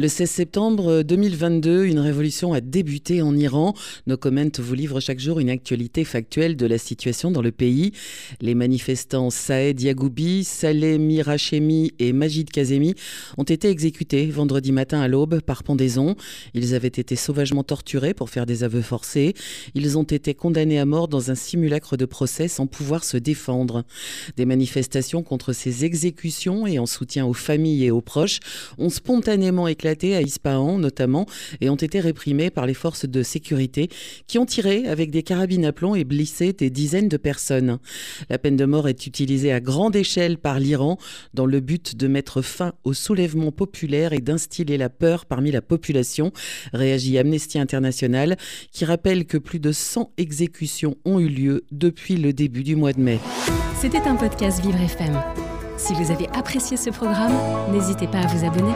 Le 16 septembre 2022, une révolution a débuté en Iran. Nos comments vous livrent chaque jour une actualité factuelle de la situation dans le pays. Les manifestants Saed Yagoubi, Saleh Mirachemi et Majid Kazemi ont été exécutés vendredi matin à l'aube par pendaison. Ils avaient été sauvagement torturés pour faire des aveux forcés. Ils ont été condamnés à mort dans un simulacre de procès sans pouvoir se défendre. Des manifestations contre ces exécutions et en soutien aux familles et aux proches ont spontanément éclaté à Ispahan notamment et ont été réprimés par les forces de sécurité qui ont tiré avec des carabines à plomb et blessé des dizaines de personnes. La peine de mort est utilisée à grande échelle par l'Iran dans le but de mettre fin au soulèvement populaire et d'instiller la peur parmi la population, réagit Amnesty International qui rappelle que plus de 100 exécutions ont eu lieu depuis le début du mois de mai. C'était un podcast Vivre FM. Si vous avez apprécié ce programme, n'hésitez pas à vous abonner.